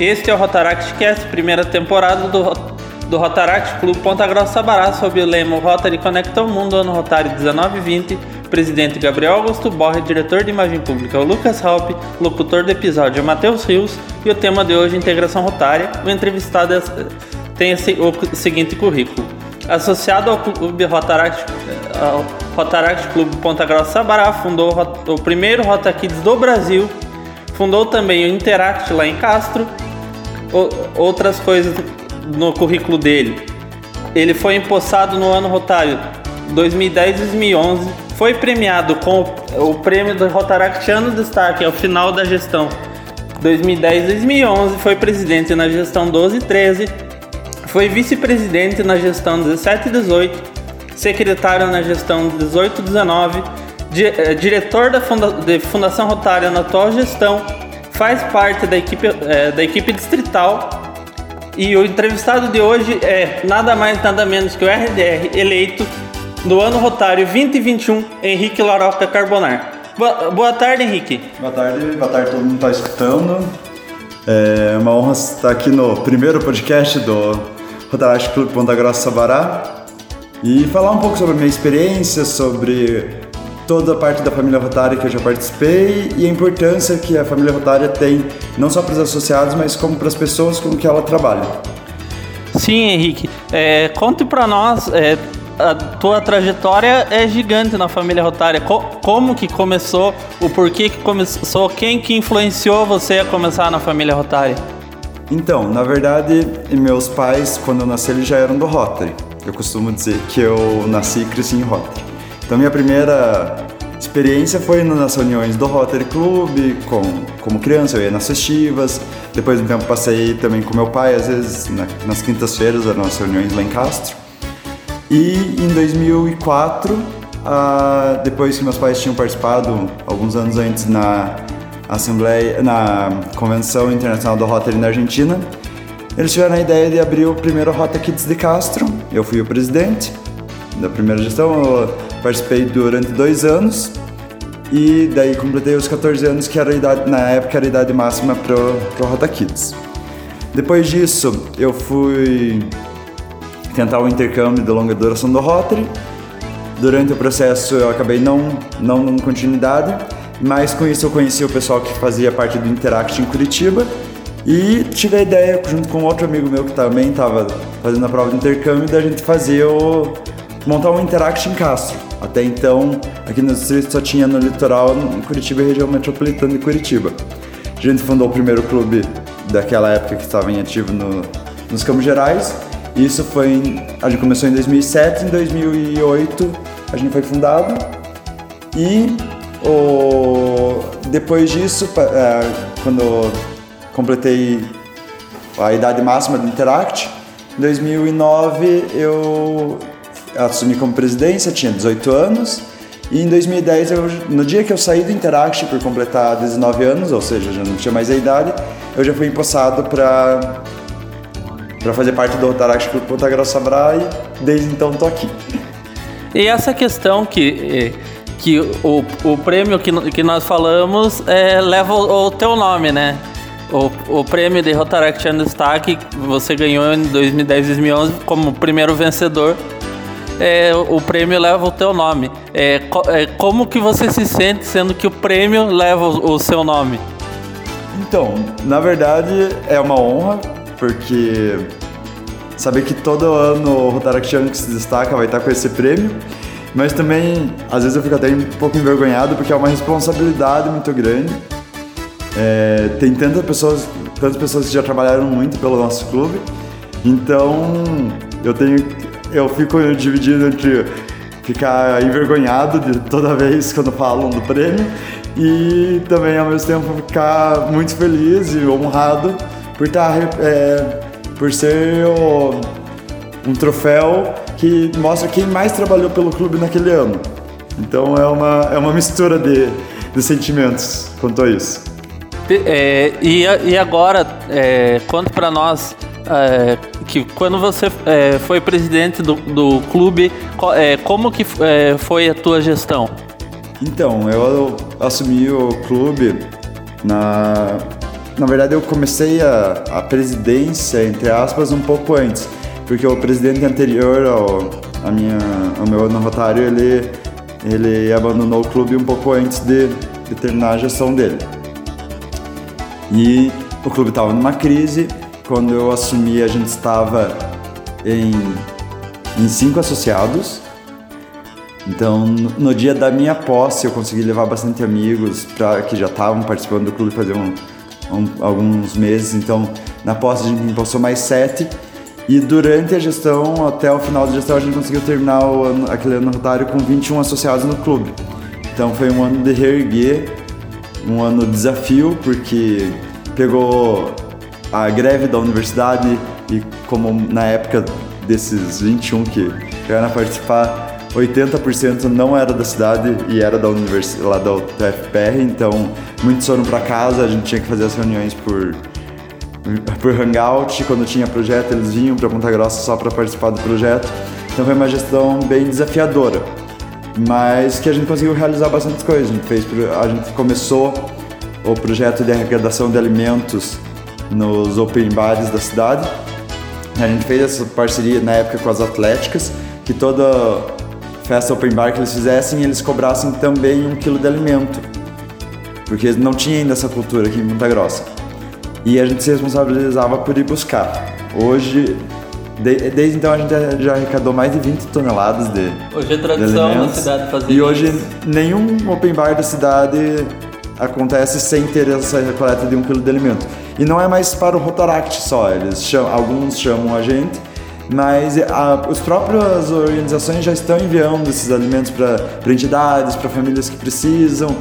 Este é o Rotaract Cast, primeira temporada do, do Rotaract Clube Ponta Grossa Sabará, sob o lema Rotary Conecta o Mundo, ano Rotário 1920. Presidente Gabriel Augusto Borre, diretor de imagem pública o Lucas Halp, locutor do episódio Matheus Rios e o tema de hoje integração rotária. O entrevistado é, tem esse, o seguinte currículo: associado ao Clube Rotaract, ao Rotaract Clube Ponta Grossa Sabará, fundou o, o primeiro Rota Kids do Brasil, fundou também o Interact lá em Castro, outras coisas no currículo dele. Ele foi empossado no ano rotário 2010 2011, foi premiado com o, prêmio do Rotaractiano Destaque ao final da gestão 2010 2011, foi presidente na gestão 12 e 13, foi vice-presidente na gestão 17 e 18, secretário na gestão 18 e 19, di, eh, diretor da funda, de Fundação Rotária na atual gestão, faz parte da equipe, eh, da equipe distrital e o entrevistado de hoje é nada mais nada menos que o RDR eleito do ano rotário 2021, Henrique Laroca Carbonar. Boa, boa tarde, Henrique. Boa tarde, boa tarde todo mundo está escutando. É uma honra estar aqui no primeiro podcast do Rotaract Clube Ponta Grossa Sabará e falar um pouco sobre a minha experiência, sobre toda a parte da família Rotária que eu já participei e a importância que a família Rotária tem não só para os associados, mas como para as pessoas com que ela trabalha. Sim, Henrique. É, conte para nós, é, a tua trajetória é gigante na família Rotária. Co como que começou, o porquê que começou, quem que influenciou você a começar na família Rotária? Então, na verdade, meus pais, quando eu nasci, eles já eram do Rotary. Eu costumo dizer que eu nasci e cresci em Rotary. Então minha primeira experiência foi nas reuniões do Rotary Club, com, como criança, eu ia nas festivas. Depois de um tempo passei também com meu pai, às vezes na, nas quintas-feiras eram as reuniões lá em Castro. E em 2004, ah, depois que meus pais tinham participado alguns anos antes na Assembleia, na Convenção Internacional do Rotary na Argentina, eles tiveram a ideia de abrir o primeiro Rota Kids de Castro. Eu fui o presidente da primeira gestão. Eu Participei durante dois anos e daí completei os 14 anos, que era a idade, na época era a idade máxima para o Rota Kids. Depois disso, eu fui tentar o intercâmbio de longa duração do Rotary. Durante o processo, eu acabei não, não dando continuidade, mas com isso eu conheci o pessoal que fazia parte do Interact em Curitiba e tive a ideia, junto com outro amigo meu que também estava fazendo a prova de intercâmbio, da gente fazer o montar um Interact em Castro. Até então, aqui no distrito só tinha no litoral, em Curitiba e região metropolitana de Curitiba. A gente fundou o primeiro clube daquela época que estava em ativo no, nos Campos Gerais. Isso foi, em, a gente começou em 2007, em 2008 a gente foi fundado e o, depois disso, é, quando completei a idade máxima do Interact, em 2009 eu assumi como presidência, tinha 18 anos. E em 2010, eu, no dia que eu saí do Interact por completar 19 anos, ou seja, já não tinha mais a idade, eu já fui empossado para para fazer parte do Rotaract Clube Ponta Grossa Bra e desde então estou aqui. E essa questão que, que o, o prêmio que, que nós falamos é, leva o, o teu nome, né? O, o prêmio de Rotaract Destaque você ganhou em 2010 2011 como primeiro vencedor é, o prêmio leva o teu nome. É, é, como que você se sente sendo que o prêmio leva o, o seu nome? Então, na verdade é uma honra, porque saber que todo ano o Rotaractiano que se destaca vai estar com esse prêmio, mas também às vezes eu fico até um pouco envergonhado porque é uma responsabilidade muito grande. É, tem tantas pessoas, tantas pessoas que já trabalharam muito pelo nosso clube, então eu tenho eu fico dividido entre ficar envergonhado de toda vez quando falam do prêmio e também ao mesmo tempo ficar muito feliz e honrado por estar é, por ser o, um troféu que mostra quem mais trabalhou pelo clube naquele ano. Então é uma, é uma mistura de, de sentimentos quanto a isso. É, e, e agora, é, conta para nós é, que quando você é, foi presidente do, do clube, é, como que é, foi a tua gestão? Então, eu assumi o clube na, na verdade eu comecei a, a presidência, entre aspas, um pouco antes, porque o presidente anterior ao, a minha, ao meu ano rotário, ele, ele abandonou o clube um pouco antes de, de terminar a gestão dele. E o clube estava numa crise, quando eu assumi a gente estava em, em cinco associados, então, no dia da minha posse, eu consegui levar bastante amigos para que já estavam participando do clube fazer um, um, alguns meses. Então, na posse a gente passou mais sete. E durante a gestão, até o final da gestão, a gente conseguiu terminar ano, aquele ano rotário com 21 associados no clube. Então, foi um ano de reerguer, um ano de desafio, porque pegou a greve da universidade e como na época desses 21 que chegaram a participar, 80% não era da cidade e era da universidade, lá da UFPR, então muitos foram para casa, a gente tinha que fazer as reuniões por por hangout, quando tinha projeto eles vinham para Ponta Grossa só para participar do projeto. Então foi uma gestão bem desafiadora, mas que a gente conseguiu realizar bastante coisas. A gente fez, a gente começou o projeto de arrecadação de alimentos nos open bares da cidade. A gente fez essa parceria na época com as atléticas, que toda festa open bar que eles fizessem, eles cobrassem também um quilo de alimento. Porque não tinha ainda essa cultura aqui em Ponta Grossa. E a gente se responsabilizava por ir buscar. Hoje, de, desde então, a gente já arrecadou mais de 20 toneladas de Hoje é tradição na cidade fazer E hoje, nenhum open bar da cidade acontece sem ter essa coleta de um quilo de alimento. E não é mais para o Rotaract só, eles chamam, alguns chamam a gente mas a, as próprias organizações já estão enviando esses alimentos para entidades, para famílias que precisam.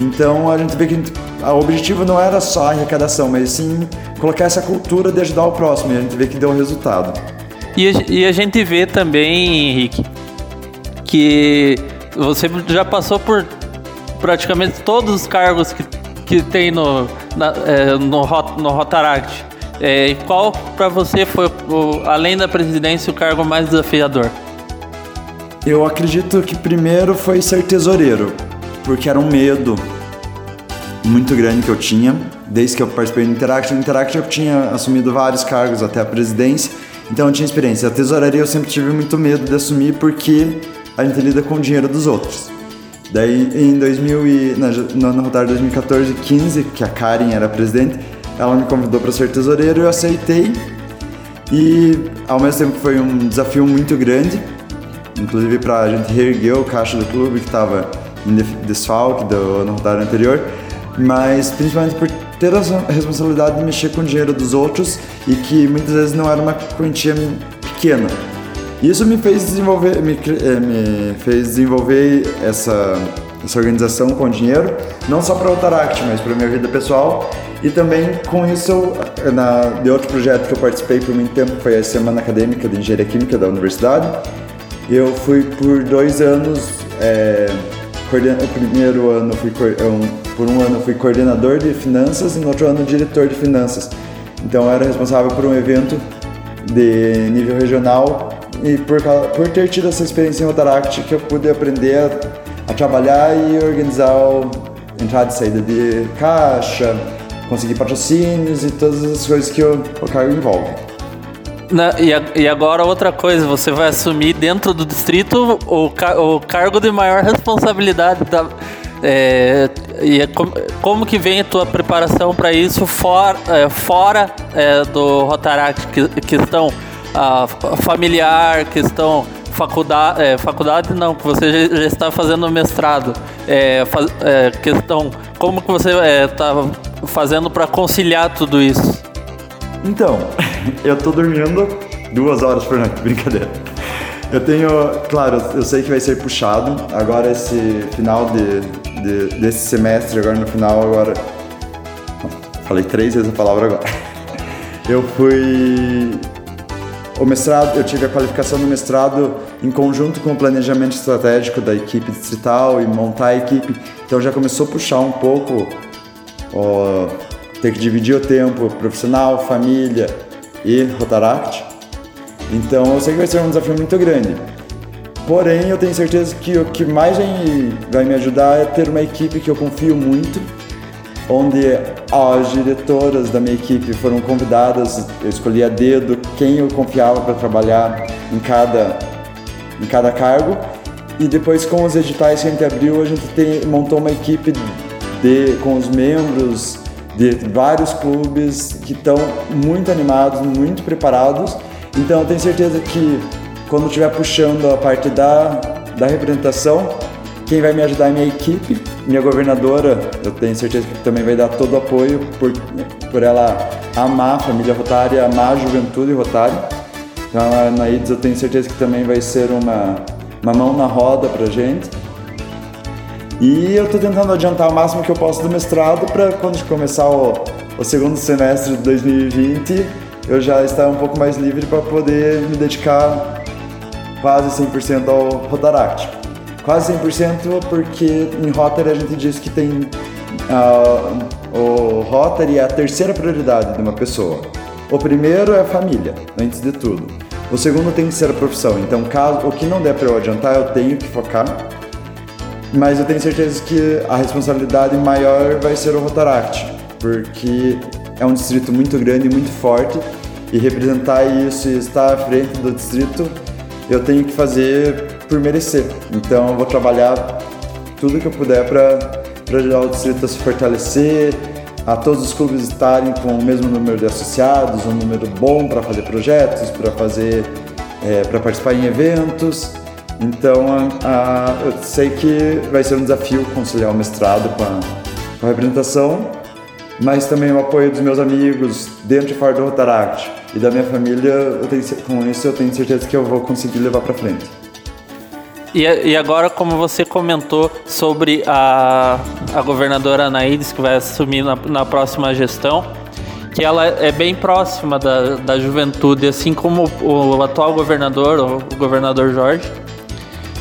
Então a gente vê que o objetivo não era só a arrecadação, mas sim colocar essa cultura de ajudar o próximo, e a gente vê que deu resultado. E a, e a gente vê também, Henrique, que você já passou por praticamente todos os cargos que, que tem no, na, é, no, no Rotaract. É, qual para você foi, o, além da presidência, o cargo mais desafiador? Eu acredito que primeiro foi ser tesoureiro, porque era um medo muito grande que eu tinha, desde que eu participei do Interact. No Interact eu tinha assumido vários cargos até a presidência, então eu tinha experiência. A tesouraria eu sempre tive muito medo de assumir porque a gente lida com o dinheiro dos outros. Daí em 2000 e, no ano rodada 2014 15, que a Karen era presidente, ela me convidou para ser tesoureiro e eu aceitei. E ao mesmo tempo foi um desafio muito grande, inclusive para a gente reerguer o caixa do clube que estava em desfalque do ano rodado anterior, mas principalmente por ter a responsabilidade de mexer com o dinheiro dos outros e que muitas vezes não era uma quantia pequena. Isso me fez desenvolver, me, eh, me fez desenvolver essa, essa organização com dinheiro, não só para o Taract, mas para minha vida pessoal e também com isso, na, de outro projeto que eu participei por muito tempo, foi a Semana Acadêmica de Engenharia Química da Universidade. Eu fui por dois anos, é, primeiro ano fui, por um ano fui coordenador de finanças e no outro ano diretor de finanças. Então eu era responsável por um evento de nível regional e por, por ter tido essa experiência em Rotaract que eu pude aprender a, a trabalhar e organizar o, entrada e saída de caixa, conseguir patrocínios e todas as coisas que o, o cargo envolve. Na, e, a, e, agora outra coisa, você vai assumir dentro do distrito o, o cargo de maior responsabilidade da, é, e é como, como, que vem a tua preparação para isso for, é, fora é, do Rotaract, que, questão familiar, questão faculdade, é, faculdade não, que você já, está fazendo mestrado, é, faz, é, questão como que você está fazendo para conciliar tudo isso? Então, eu tô dormindo duas horas por noite, brincadeira. Eu tenho, claro, eu sei que vai ser puxado agora esse final de, de desse semestre, agora no final, agora. Falei três vezes a palavra agora. Eu fui. O mestrado, eu tive a qualificação do mestrado em conjunto com o planejamento estratégico da equipe distrital e montar a equipe. Então já começou a puxar um pouco ó, ter que dividir o tempo profissional, família e Rotaract. Então eu sei que vai ser um desafio muito grande. Porém, eu tenho certeza que o que mais vai me ajudar é ter uma equipe que eu confio muito onde as diretoras da minha equipe foram convidadas, eu escolhi a dedo quem eu confiava para trabalhar em cada, em cada cargo. E depois com os editais que a gente abriu, a gente tem, montou uma equipe de, com os membros de vários clubes que estão muito animados, muito preparados. Então eu tenho certeza que quando estiver puxando a parte da, da representação, quem vai me ajudar é minha equipe, minha governadora, eu tenho certeza que também vai dar todo o apoio por, por ela amar a família rotária, amar a juventude rotária. Então, a Naídes eu tenho certeza que também vai ser uma, uma mão na roda pra gente. E eu estou tentando adiantar o máximo que eu posso do mestrado para quando começar o, o segundo semestre de 2020 eu já estar um pouco mais livre para poder me dedicar quase 100% ao Rotaract. Quase 100% porque em Rotary a gente diz que tem uh, o Rotary é a terceira prioridade de uma pessoa. O primeiro é a família, antes de tudo. O segundo tem que ser a profissão. Então, caso o que não der para eu adiantar, eu tenho que focar. Mas eu tenho certeza que a responsabilidade maior vai ser o Rotaract, porque é um distrito muito grande e muito forte e representar isso e estar à frente do distrito, eu tenho que fazer por merecer. Então eu vou trabalhar tudo que eu puder para ajudar o distrito a se fortalecer, a todos os clubes estarem com o mesmo número de associados, um número bom para fazer projetos, para fazer, é, para participar em eventos. Então a, a, eu sei que vai ser um desafio conciliar o mestrado com a, com a representação, mas também o apoio dos meus amigos dentro e fora do Rotaract e da minha família. Eu tenho, com isso eu tenho certeza que eu vou conseguir levar para frente. E, e agora, como você comentou sobre a, a governadora Anaídes, que vai assumir na, na próxima gestão, que ela é bem próxima da, da juventude, assim como o, o atual governador, o governador Jorge,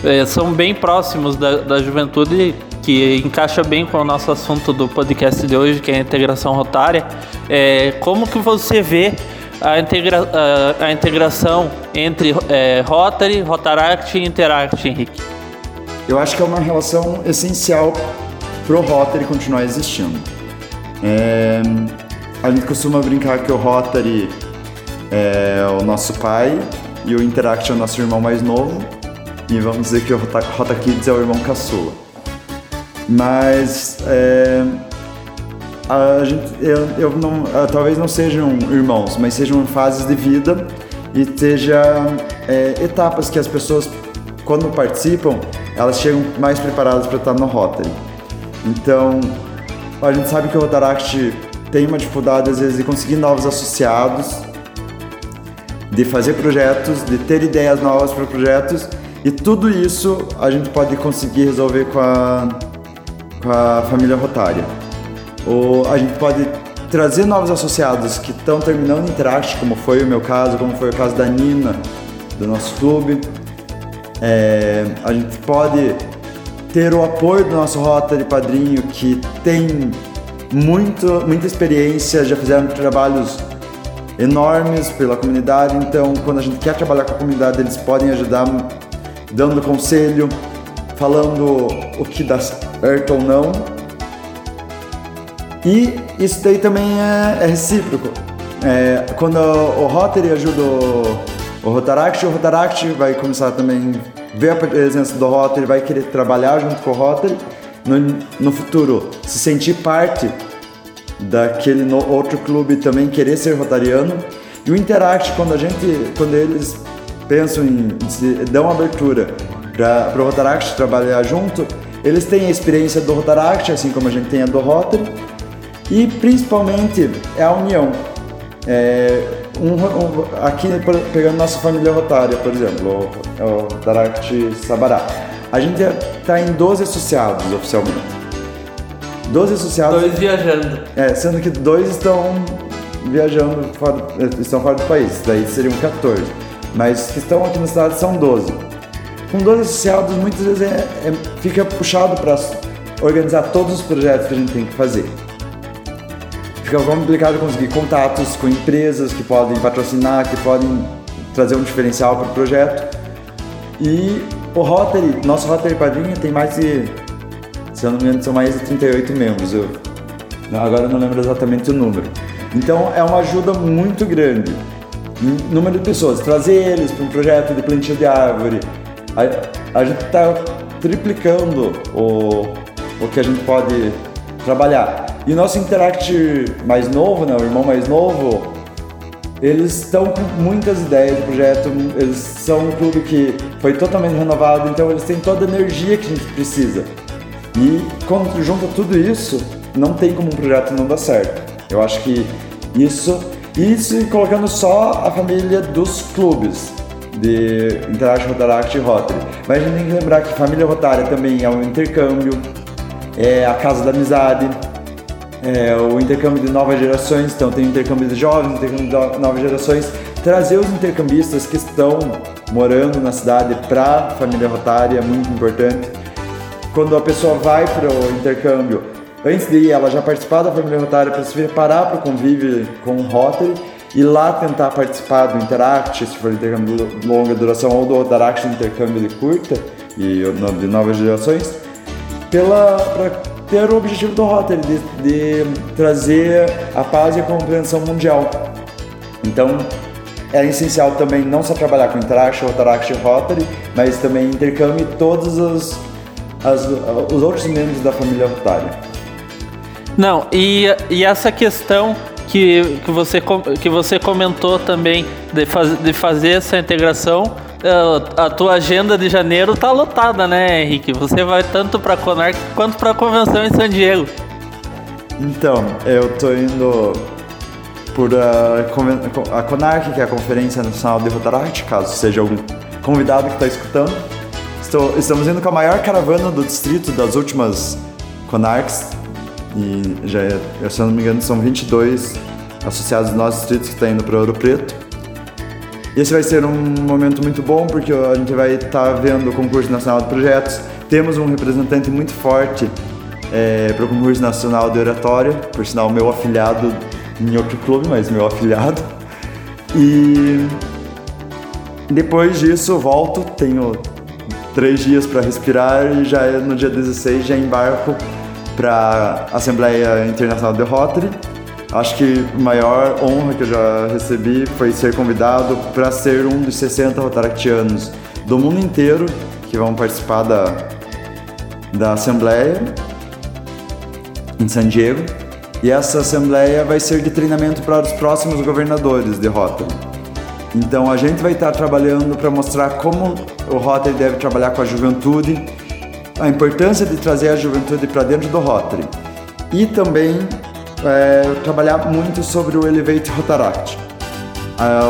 é, são bem próximos da, da juventude, que encaixa bem com o nosso assunto do podcast de hoje, que é a integração rotária. É, como que você vê a, integra a, a integração entre é, Rotary, Rotaract e Interact, Henrique? Eu acho que é uma relação essencial para o Rotary continuar existindo. É, a gente costuma brincar que o Rotary é o nosso pai e o Interact é o nosso irmão mais novo. E vamos dizer que o Rota, Rota Kids é o irmão caçula. Mas é, a gente, eu, eu não, talvez não sejam irmãos, mas sejam fases de vida e seja é, etapas que as pessoas, quando participam, elas chegam mais preparadas para estar no Rotary. Então, a gente sabe que o Rotaract tem uma dificuldade às vezes de conseguir novos associados, de fazer projetos, de ter ideias novas para projetos e tudo isso a gente pode conseguir resolver com a, com a família rotária. Ou a gente pode trazer novos associados que estão terminando em traste, como foi o meu caso, como foi o caso da Nina, do nosso clube. É, a gente pode ter o apoio do nosso Rotary Padrinho, que tem muito, muita experiência, já fizeram trabalhos enormes pela comunidade, então quando a gente quer trabalhar com a comunidade, eles podem ajudar dando conselho, falando o que dá certo ou não. E isso daí também é, é recíproco. É, quando o, Rotary ajuda o, o Rotaract, o Rotaract vai começar também a ver a presença do Rotary, vai querer trabalhar junto com o Rotary, no, no futuro se sentir parte daquele no, outro clube também querer ser rotariano. E o Interact, quando a gente, quando eles pensam em, dão abertura para o Rotaract trabalhar junto, eles têm a experiência do Rotaract, assim como a gente tem a do Rotary, e principalmente é a união. É, um, um, aqui, pegando nossa família rotária, por exemplo, o, o Rotaract Sabará, a gente está em 12 associados oficialmente. 12 associados. Dois viajando. É, sendo que dois estão viajando, fora, estão fora do país, daí seriam 14. Mas que estão aqui na cidade são 12. Com 12 associados, muitas vezes é, é, fica puxado para organizar todos os projetos que a gente tem que fazer fica complicado conseguir contatos com empresas que podem patrocinar, que podem trazer um diferencial para o projeto. E o Rotary, nosso Rotary Padrinho tem mais de, se eu não me engano, são mais de 38 membros. Eu agora eu não lembro exatamente o número. Então é uma ajuda muito grande. Número de pessoas, trazer eles para um projeto de plantio de árvore. A, a gente está triplicando o, o que a gente pode trabalhar. E o nosso Interact mais novo, né, o irmão mais novo, eles estão com muitas ideias de projeto, eles são um clube que foi totalmente renovado, então eles têm toda a energia que a gente precisa. E quando junta tudo isso, não tem como um projeto não dar certo. Eu acho que isso, isso colocando só a família dos clubes de Interact, Rotaract e Rotary. Mas a gente tem que lembrar que família rotária também é um intercâmbio, é a casa da amizade, é o intercâmbio de novas gerações, então tem intercâmbio de jovens, intercâmbio de novas gerações, trazer os intercambistas que estão morando na cidade para a família rotária é muito importante. Quando a pessoa vai para o intercâmbio, antes de ir, ela já participar da família rotária para se preparar para o convívio com o Rotary e lá tentar participar do Interact, se for intercâmbio de longa duração, ou do Rotaract, intercâmbio de curta e de novas gerações, pela ter o objetivo do Rotary de, de trazer a paz e a compreensão mundial. Então, é essencial também não só trabalhar com Interact, Rotaract e Rotary, mas também intercâmbio todos os, as, os outros membros da família Rotary. Não, e, e essa questão que, que, você, que você comentou também de, faz, de fazer essa integração a tua agenda de janeiro tá lotada, né, Henrique? Você vai tanto para Conarc quanto para a convenção em San Diego. Então, eu tô indo por a, a Conarc, que é a Conferência Nacional de Rotaract, caso seja algum convidado que está escutando. Estou, estamos indo com a maior caravana do distrito das últimas Conarcs. E já, é, se eu não me engano, são 22 associados do nosso distrito que estão tá indo para Ouro Preto. Esse vai ser um momento muito bom porque a gente vai estar tá vendo o concurso nacional de projetos. Temos um representante muito forte é, para o concurso nacional de oratória, por sinal meu afiliado em outro clube, mas meu afiliado. E depois disso volto, tenho três dias para respirar e já é no dia 16 já embarco para a Assembleia Internacional de Rotary Acho que a maior honra que eu já recebi foi ser convidado para ser um dos 60 rotaractianos do mundo inteiro que vão participar da, da Assembleia em San Diego. E essa Assembleia vai ser de treinamento para os próximos governadores de Rotary. Então a gente vai estar trabalhando para mostrar como o Rotary deve trabalhar com a juventude, a importância de trazer a juventude para dentro do Rotary e também é, trabalhar muito sobre o Elevate Rotaract.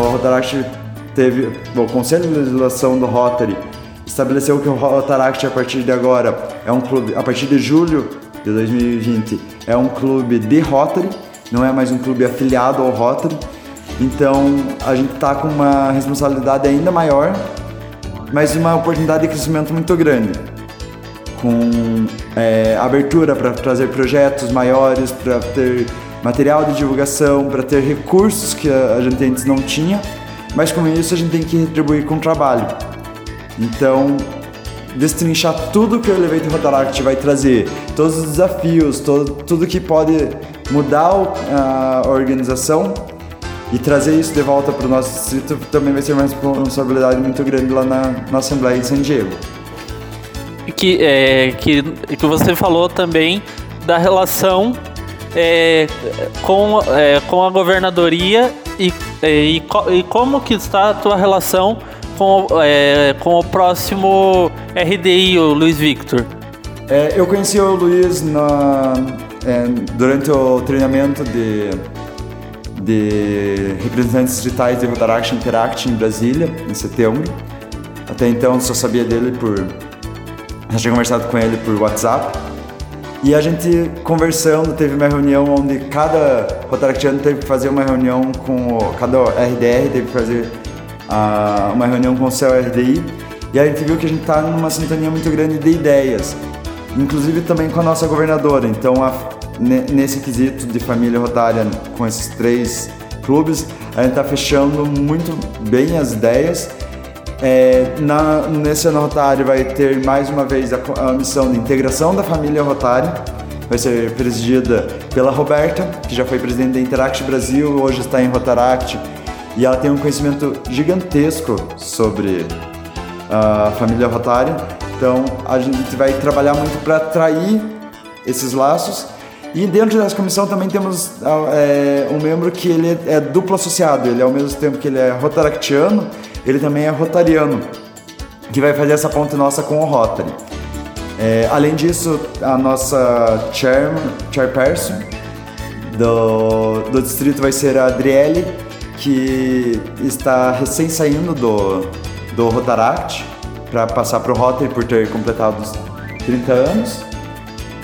o Rotaract teve, o Conselho de Legislação do Rotary estabeleceu que o Rotaract a partir de agora é um clube, a partir de julho de 2020, é um clube de Rotary, não é mais um clube afiliado ao Rotary. Então a gente está com uma responsabilidade ainda maior, mas uma oportunidade de crescimento muito grande com é, abertura para trazer projetos maiores, para ter material de divulgação, para ter recursos que a gente antes não tinha, mas com isso a gente tem que retribuir com trabalho. Então, destrinchar tudo que o Elevate Rotaract vai trazer, todos os desafios, tudo que pode mudar a organização e trazer isso de volta para o nosso distrito também vai ser uma responsabilidade muito grande lá na, na Assembleia de San Diego que, é, que, que você falou também da relação é, com, é, com a governadoria e, é, e, e, como que está a tua relação com, é, com o próximo RDI, o Luiz Victor? É, eu conheci o Luiz na, durante o treinamento de, de representantes digitais de Rotaract Interact em Brasília, em setembro. Até então só sabia dele por já tinha conversado com ele por WhatsApp. E a gente conversando, teve uma reunião onde cada Rotaractiano teve que fazer uma reunião com o, cada RDR teve que fazer uh, uma reunião com o seu RDI. E a gente viu que a gente está numa sintonia muito grande de ideias, inclusive também com a nossa governadora. Então, a, nesse quesito de família rotária, com esses três clubes, a gente está fechando muito bem as ideias é, na, nesse ano Rotário vai ter mais uma vez a, a, missão de integração da família Rotária vai ser presidida pela Roberta, que já foi presidente da Interact Brasil, hoje está em Rotaract, e ela tem um conhecimento gigantesco sobre a família Rotária. Então a gente vai trabalhar muito para atrair esses laços. E dentro dessa comissão também temos é, um membro que ele é duplo associado, ele ao mesmo tempo que ele é rotaractiano, ele também é rotariano, que vai fazer essa ponte nossa com o Rotary. É, além disso, a nossa chair, chairperson do, do distrito vai ser a Adriele, que está recém saindo do, do Rotaract para passar para o Rotary por ter completado os 30 anos.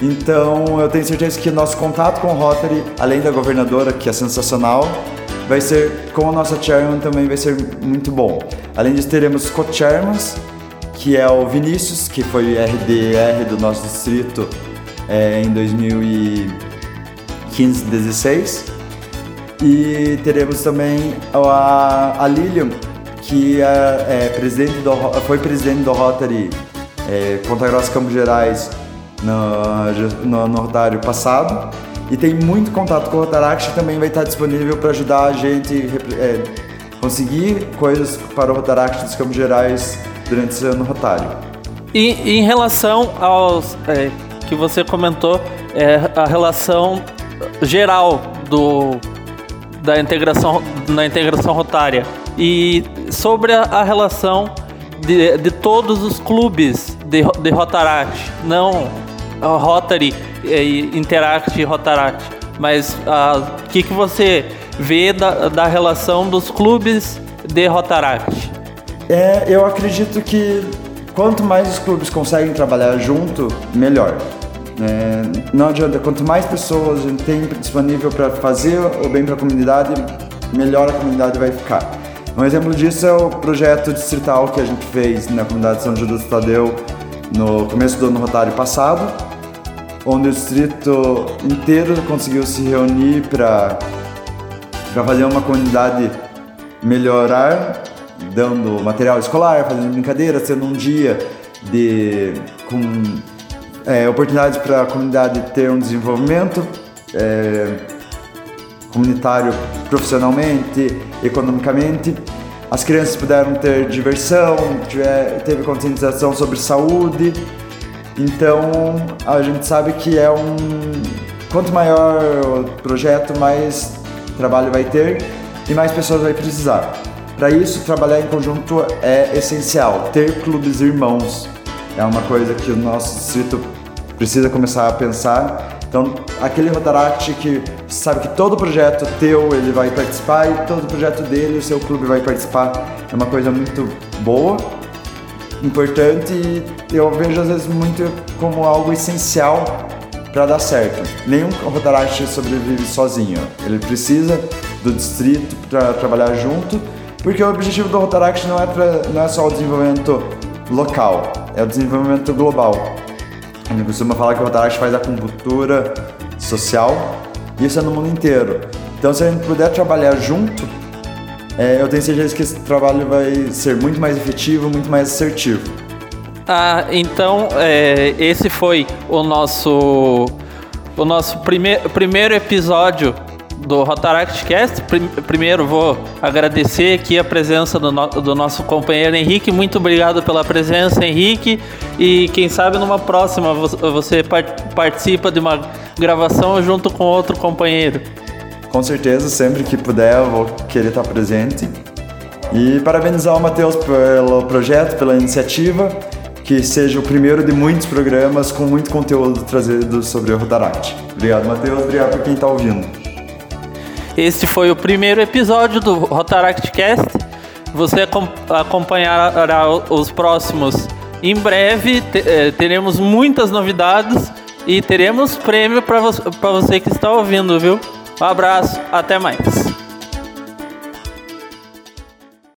Então eu tenho certeza que nosso contato com o Rotary, além da governadora, que é sensacional, vai ser com a nossa chairman também vai ser muito bom. Além disso, teremos co-chairmans, que é o Vinícius, que foi RDR do nosso distrito é, em 2015, 16. E teremos também a, a Lilian, que é, é presidente do, foi presidente do Rotary é, Ponta Grossa Campos Gerais no, no, no Rotário passado e tem muito contato com o Rotaract também vai estar disponível para ajudar a gente é, conseguir coisas para o Rotaract dos Campos Gerais durante esse ano Rotário. E em relação aos é, que você comentou, é, a relação geral do da integração na integração rotária e sobre a, a relação de, de, todos os clubes de, de Rotaract, não Rotary, Interact e Rotaract, mas o uh, que, que você vê da, da relação dos clubes de Rotaract? É, eu acredito que quanto mais os clubes conseguem trabalhar junto, melhor. É, não adianta, quanto mais pessoas a gente tem disponível para fazer o bem para a comunidade, melhor a comunidade vai ficar. Um exemplo disso é o projeto distrital que a gente fez na comunidade de São Judas Tadeu no começo do ano rotário passado, onde o distrito inteiro conseguiu se reunir para fazer uma comunidade melhorar, dando material escolar, fazendo brincadeiras, tendo um dia de com é, oportunidades para a comunidade ter um desenvolvimento é, comunitário profissionalmente, economicamente. As crianças puderam ter diversão, tiver, teve conscientização sobre saúde. Então a gente sabe que é um. Quanto maior o projeto, mais trabalho vai ter e mais pessoas vai precisar. Para isso, trabalhar em conjunto é essencial. Ter clubes irmãos é uma coisa que o nosso distrito precisa começar a pensar. Então, aquele Rotaract que sabe que todo projeto teu ele vai participar e todo projeto dele o seu clube vai participar é uma coisa muito boa, importante e eu vejo às vezes muito como algo essencial para dar certo. Nenhum Rotaract sobrevive sozinho. Ele precisa do distrito para trabalhar junto, porque o objetivo do Rotaract não é, não é só o desenvolvimento local, é o desenvolvimento global. A gente costuma falar que o Rotaract faz a cultura social, isso é no mundo inteiro. Então, se a gente puder trabalhar junto, é, eu tenho certeza que esse trabalho vai ser muito mais efetivo, muito mais assertivo. Ah, então é, esse foi o nosso o nosso prime primeiro episódio do Rotaract Cast. Primeiro vou agradecer aqui a presença do, no do nosso companheiro Henrique. Muito obrigado pela presença, Henrique. E quem sabe numa próxima você participa de uma gravação junto com outro companheiro. Com certeza, sempre que puder eu vou querer estar presente. E parabenizar o Matheus pelo projeto, pela iniciativa, que seja o primeiro de muitos programas com muito conteúdo trazido sobre o Rotaract. Obrigado, Matheus. Obrigado por quem está ouvindo. Este foi o primeiro episódio do Rotaract Cast. Você acompanhará os próximos em breve. Eh, teremos muitas novidades e teremos prêmio para você que está ouvindo, viu? Um abraço, até mais.